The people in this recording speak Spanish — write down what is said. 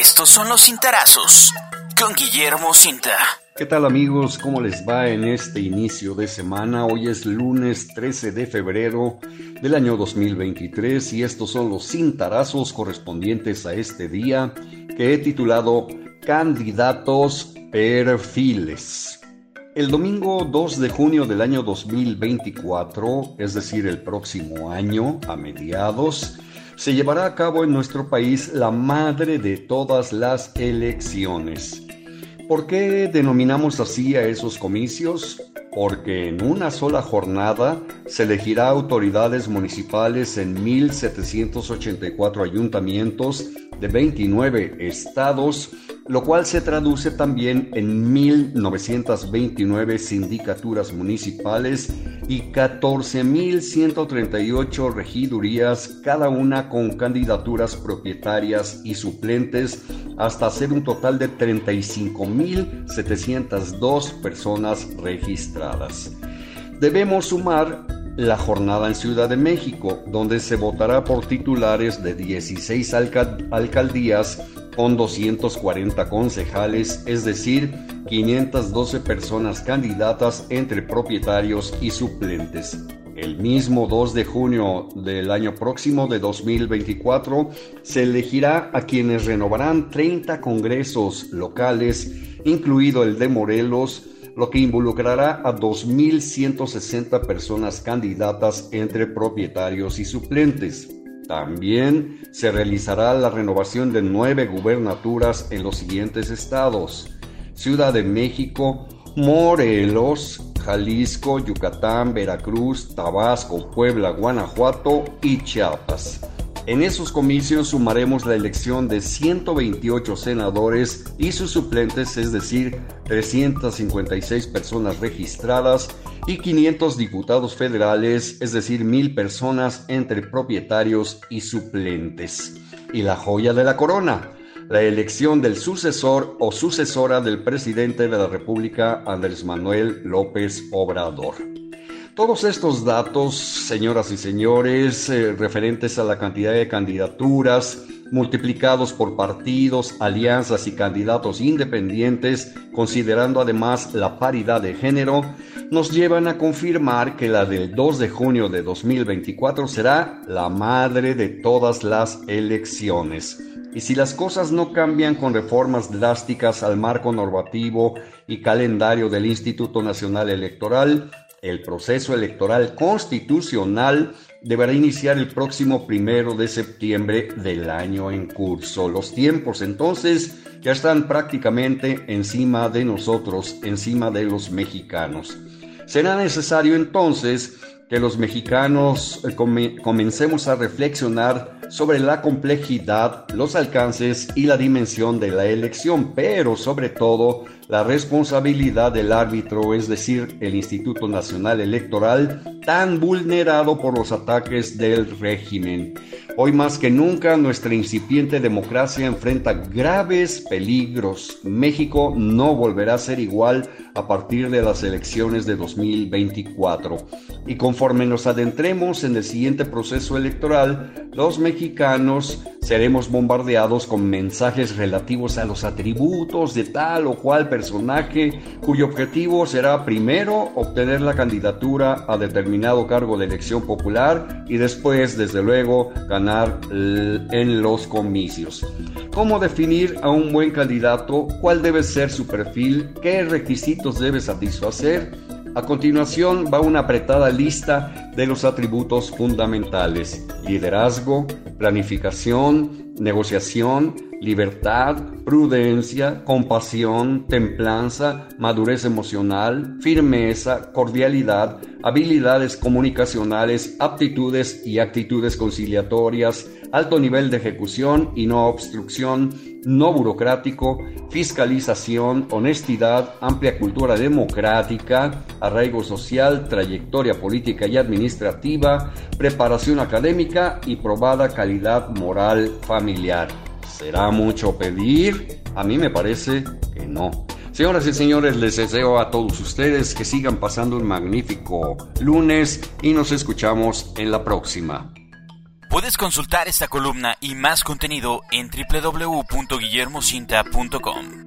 Estos son los cintarazos con Guillermo Cinta. ¿Qué tal amigos? ¿Cómo les va en este inicio de semana? Hoy es lunes 13 de febrero del año 2023 y estos son los cintarazos correspondientes a este día que he titulado Candidatos Perfiles. El domingo 2 de junio del año 2024, es decir, el próximo año, a mediados, se llevará a cabo en nuestro país la madre de todas las elecciones. ¿Por qué denominamos así a esos comicios? Porque en una sola jornada se elegirá autoridades municipales en 1.784 ayuntamientos de 29 estados lo cual se traduce también en 1.929 sindicaturas municipales y 14.138 regidurías, cada una con candidaturas propietarias y suplentes, hasta ser un total de 35.702 personas registradas. Debemos sumar la jornada en Ciudad de México, donde se votará por titulares de 16 alcaldías con 240 concejales, es decir, 512 personas candidatas entre propietarios y suplentes. El mismo 2 de junio del año próximo de 2024 se elegirá a quienes renovarán 30 congresos locales, incluido el de Morelos, lo que involucrará a 2.160 personas candidatas entre propietarios y suplentes. También se realizará la renovación de nueve gubernaturas en los siguientes estados. Ciudad de México, Morelos, Jalisco, Yucatán, Veracruz, Tabasco, Puebla, Guanajuato y Chiapas. En esos comicios sumaremos la elección de 128 senadores y sus suplentes, es decir, 356 personas registradas y 500 diputados federales, es decir, mil personas entre propietarios y suplentes. Y la joya de la corona, la elección del sucesor o sucesora del presidente de la República, Andrés Manuel López Obrador. Todos estos datos, señoras y señores, eh, referentes a la cantidad de candidaturas, multiplicados por partidos, alianzas y candidatos independientes, considerando además la paridad de género, nos llevan a confirmar que la del 2 de junio de 2024 será la madre de todas las elecciones. Y si las cosas no cambian con reformas drásticas al marco normativo y calendario del Instituto Nacional Electoral, el proceso electoral constitucional deberá iniciar el próximo primero de septiembre del año en curso. Los tiempos entonces ya están prácticamente encima de nosotros, encima de los mexicanos. Será necesario entonces que los mexicanos eh, comencemos a reflexionar sobre la complejidad, los alcances y la dimensión de la elección, pero sobre todo la responsabilidad del árbitro, es decir, el Instituto Nacional Electoral, tan vulnerado por los ataques del régimen. Hoy más que nunca nuestra incipiente democracia enfrenta graves peligros. México no volverá a ser igual a partir de las elecciones de 2024. Y conforme nos adentremos en el siguiente proceso electoral, los mexicanos seremos bombardeados con mensajes relativos a los atributos de tal o cual personaje cuyo objetivo será primero obtener la candidatura a determinado cargo de elección popular y después, desde luego, ganar en los comicios. ¿Cómo definir a un buen candidato? ¿Cuál debe ser su perfil? ¿Qué requisitos debe satisfacer? A continuación va una apretada lista de los atributos fundamentales. Liderazgo, planificación, negociación, libertad, prudencia, compasión, templanza, madurez emocional, firmeza, cordialidad, habilidades comunicacionales, aptitudes y actitudes conciliatorias, alto nivel de ejecución y no obstrucción, no burocrático, fiscalización, honestidad, amplia cultura democrática, arraigo social, trayectoria política y administrativa, preparación académica y probada calidad moral familiar. ¿Será mucho pedir? A mí me parece que no. Señoras y señores, les deseo a todos ustedes que sigan pasando un magnífico lunes y nos escuchamos en la próxima. Puedes consultar esta columna y más contenido en www.guillermocinta.com.